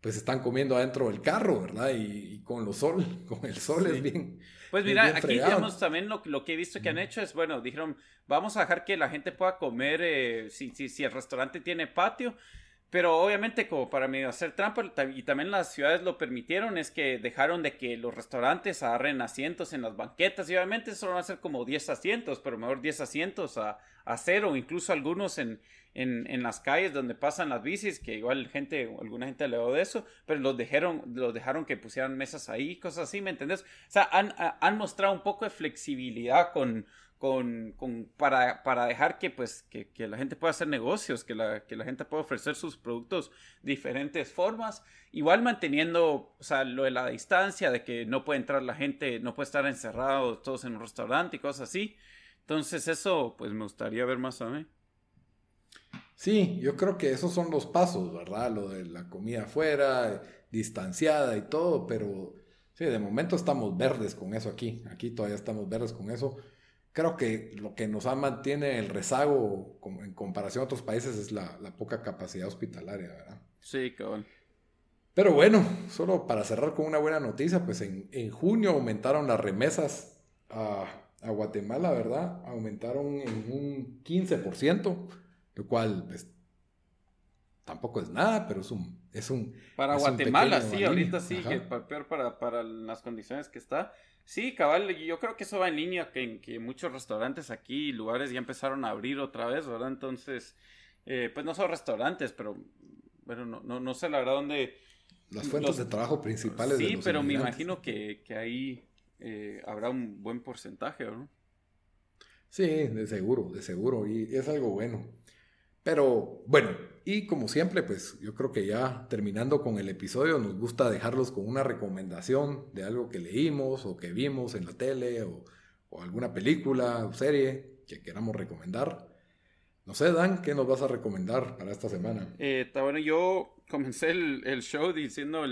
pues están comiendo adentro del carro, ¿verdad? Y, con los sol, [LAUGHS] con el sol es bien pues mira, aquí digamos también lo, lo, que he visto que han hecho es, bueno, dijeron, vamos a dejar que la gente pueda comer eh, si, si, si el restaurante tiene patio. Pero obviamente como para medio hacer trampa, y también las ciudades lo permitieron, es que dejaron de que los restaurantes agarren asientos en las banquetas, y obviamente eso van a ser como 10 asientos, pero mejor 10 asientos a, a cero, incluso algunos en, en, en, las calles donde pasan las bicis, que igual gente, alguna gente le de eso, pero los dejaron, los dejaron que pusieran mesas ahí, cosas así, ¿me entendés? O sea, han, han mostrado un poco de flexibilidad con, con, con, para, para dejar que, pues, que, que, la gente pueda hacer negocios, que la, que la gente pueda ofrecer sus productos de diferentes formas, igual manteniendo, o sea, lo de la distancia, de que no puede entrar la gente, no puede estar encerrados todos en un restaurante y cosas así. Entonces eso, pues me gustaría ver más a mí. Sí, yo creo que esos son los pasos, ¿verdad? Lo de la comida afuera, distanciada y todo, pero sí, de momento estamos verdes con eso aquí. Aquí todavía estamos verdes con eso. Creo que lo que nos mantiene el rezago en comparación a otros países es la, poca capacidad hospitalaria, ¿verdad? Sí, cabrón. Pero bueno, solo para cerrar con una buena noticia, pues en, en junio aumentaron las remesas a, a Guatemala, ¿verdad? Aumentaron en un 15% lo cual pues, tampoco es nada, pero es un... Es un para Guatemala, sí, ahorita sí, que peor para, para las condiciones que está. Sí, cabal, yo creo que eso va en línea que, que muchos restaurantes aquí, lugares ya empezaron a abrir otra vez, ¿verdad? Entonces, eh, pues no son restaurantes, pero bueno, no, no, no sé la verdad dónde... Las fuentes de trabajo principales. Sí, pero me imagino que, que ahí eh, habrá un buen porcentaje, ¿no? Sí, de seguro, de seguro, y es algo bueno. Pero bueno, y como siempre, pues yo creo que ya terminando con el episodio, nos gusta dejarlos con una recomendación de algo que leímos o que vimos en la tele o, alguna película o serie que queramos recomendar. No sé, Dan, ¿qué nos vas a recomendar para esta semana? Eh, bueno, yo comencé el, show diciendo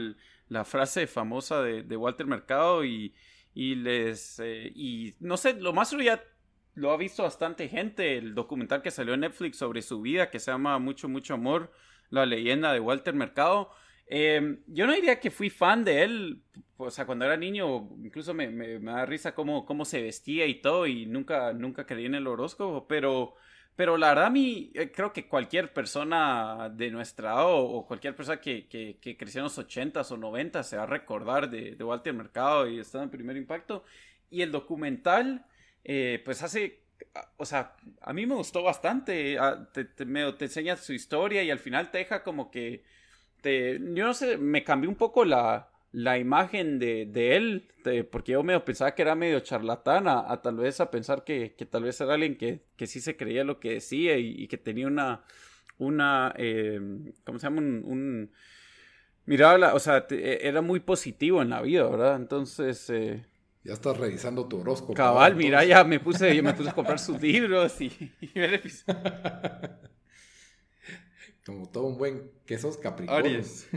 la frase famosa de, Walter Mercado y, les... Eh, y no sé, lo más ya lo ha visto bastante gente, el documental que salió en Netflix sobre su vida, que se llama Mucho, mucho amor, la leyenda de Walter Mercado. Em, yo no diría que fui fan de él, o sea, cuando era niño, incluso me, me, da risa cómo, cómo se vestía y todo, y nunca, nunca creí en el horóscopo, pero, pero la verdad a mí eh, creo que cualquier persona de nuestra edad o, cualquier persona que, que, que, creció en los 80s o 90 se va a recordar de, de Walter Mercado y está en primer impacto. Y el documental eh, pues hace, o sea, a mí me gustó bastante, ah, te, te, enseña su historia y al final te deja como que, te, yo no sé, me cambió un poco la, la imagen de, de él, porque yo medio pensaba que era medio charlatán, a, tal vez a pensar que, tal vez era alguien que, que sí se creía lo que decía y, que tenía una, una, eh, ¿cómo se llama? Un, miraba, o sea, era muy positivo en la vida, ¿verdad? Entonces, eh, ya estás revisando tu horóscopo. Cabal, mira, ya me puse, yo me puse a comprar sus libros y, ver [LAUGHS] Como todo un buen quesos Capricornio. [LAUGHS] Aries.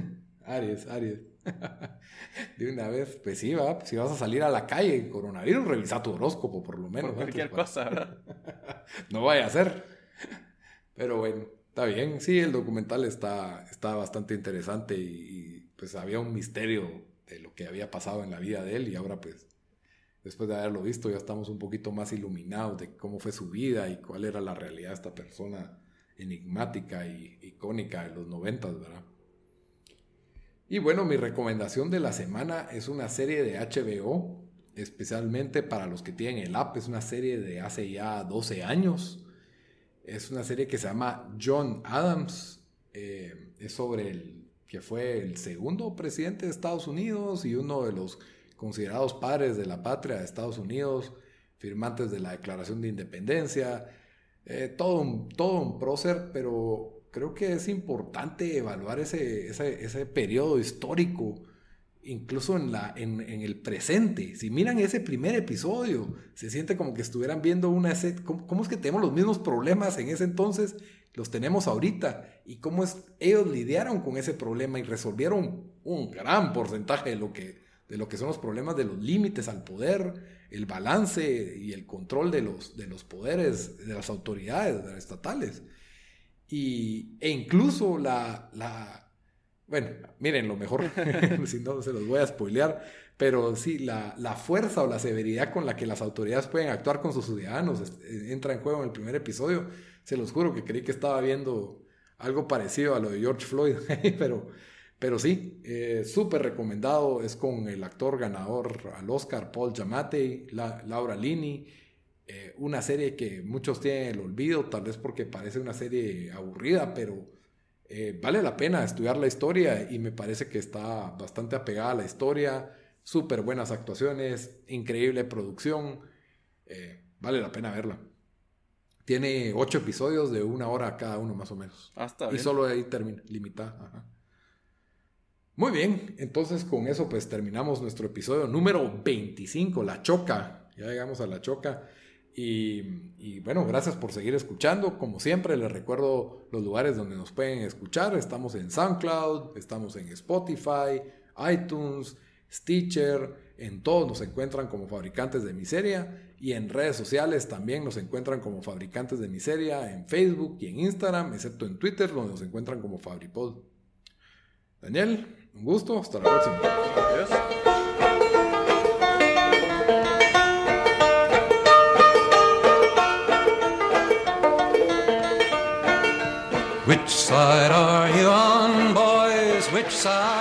Aries, Aries. [LAUGHS] De una vez, pues sí, va, si vas a salir a la calle coronavirus, revisa tu horóscopo por lo menos. Por cualquier cosa, ¿verdad? no vaya a ser. Pero bueno, está bien. Sí, el documental está, está bastante interesante y, y pues había un misterio de lo que había pasado en la vida de él y ahora pues después de haberlo visto, ya estamos un poquito más iluminados de cómo fue su vida y cuál era la realidad de esta persona enigmática y icónica de los noventas, ¿verdad? Y bueno, mi recomendación de la semana es una serie de HBO, especialmente para los que tienen el app, es una serie de hace ya 12 años. Es una serie que se llama John Adams, eh, es sobre el que fue el segundo presidente de Estados Unidos y uno de los considerados padres de la patria de Estados Unidos, firmantes de la Declaración de Independencia, eh, todo, un, todo un prócer, pero creo que es importante evaluar ese, ese, periodo histórico, incluso en, la, en, el presente. Si miran ese primer episodio, se siente como que estuvieran viendo una... ¿Cómo, cómo es que tenemos los mismos problemas en ese entonces? Los tenemos ahorita. Y cómo es, ellos lidiaron con ese problema y resolvieron un gran porcentaje de lo que de lo que son los problemas de los límites al poder, el balance y el control de los, de los poderes de las autoridades estatales. Y, e incluso la, la, bueno, miren, lo mejor, [LAUGHS] si no se los voy a spoilear, pero sí, la, la, fuerza o la severidad con la que las autoridades pueden actuar con sus ciudadanos entra en juego en el primer episodio. Se los juro que creí que estaba viendo algo parecido a lo de George Floyd, [LAUGHS] pero pero sí, eh, súper recomendado. Es con el actor ganador al Oscar, Paul Giamatti, Laura Lini. Eh, una serie que muchos tienen el olvido, tal vez porque parece una serie aburrida, pero eh, vale la pena estudiar la historia y me parece que está bastante apegada a la historia. Súper buenas actuaciones, increíble producción. vale la pena verla. Tiene ocho episodios de una hora cada uno más o menos. Hasta y solo ahí termina, limitada. Muy bien, entonces con eso pues terminamos nuestro episodio número 25, La Choca. Ya llegamos a La Choca. Y, bueno, gracias por seguir escuchando. Como siempre, les recuerdo los lugares donde nos pueden escuchar. Estamos en SoundCloud, estamos en Spotify, iTunes, Stitcher. En todos nos encuentran como fabricantes de miseria. Y en redes sociales también nos encuentran como fabricantes de miseria en Facebook y en Instagram, excepto en Twitter, donde nos encuentran como Fabripod. Daniel, un gusto, hasta la próxima. Adiós. Which side are you on, boys? Which side?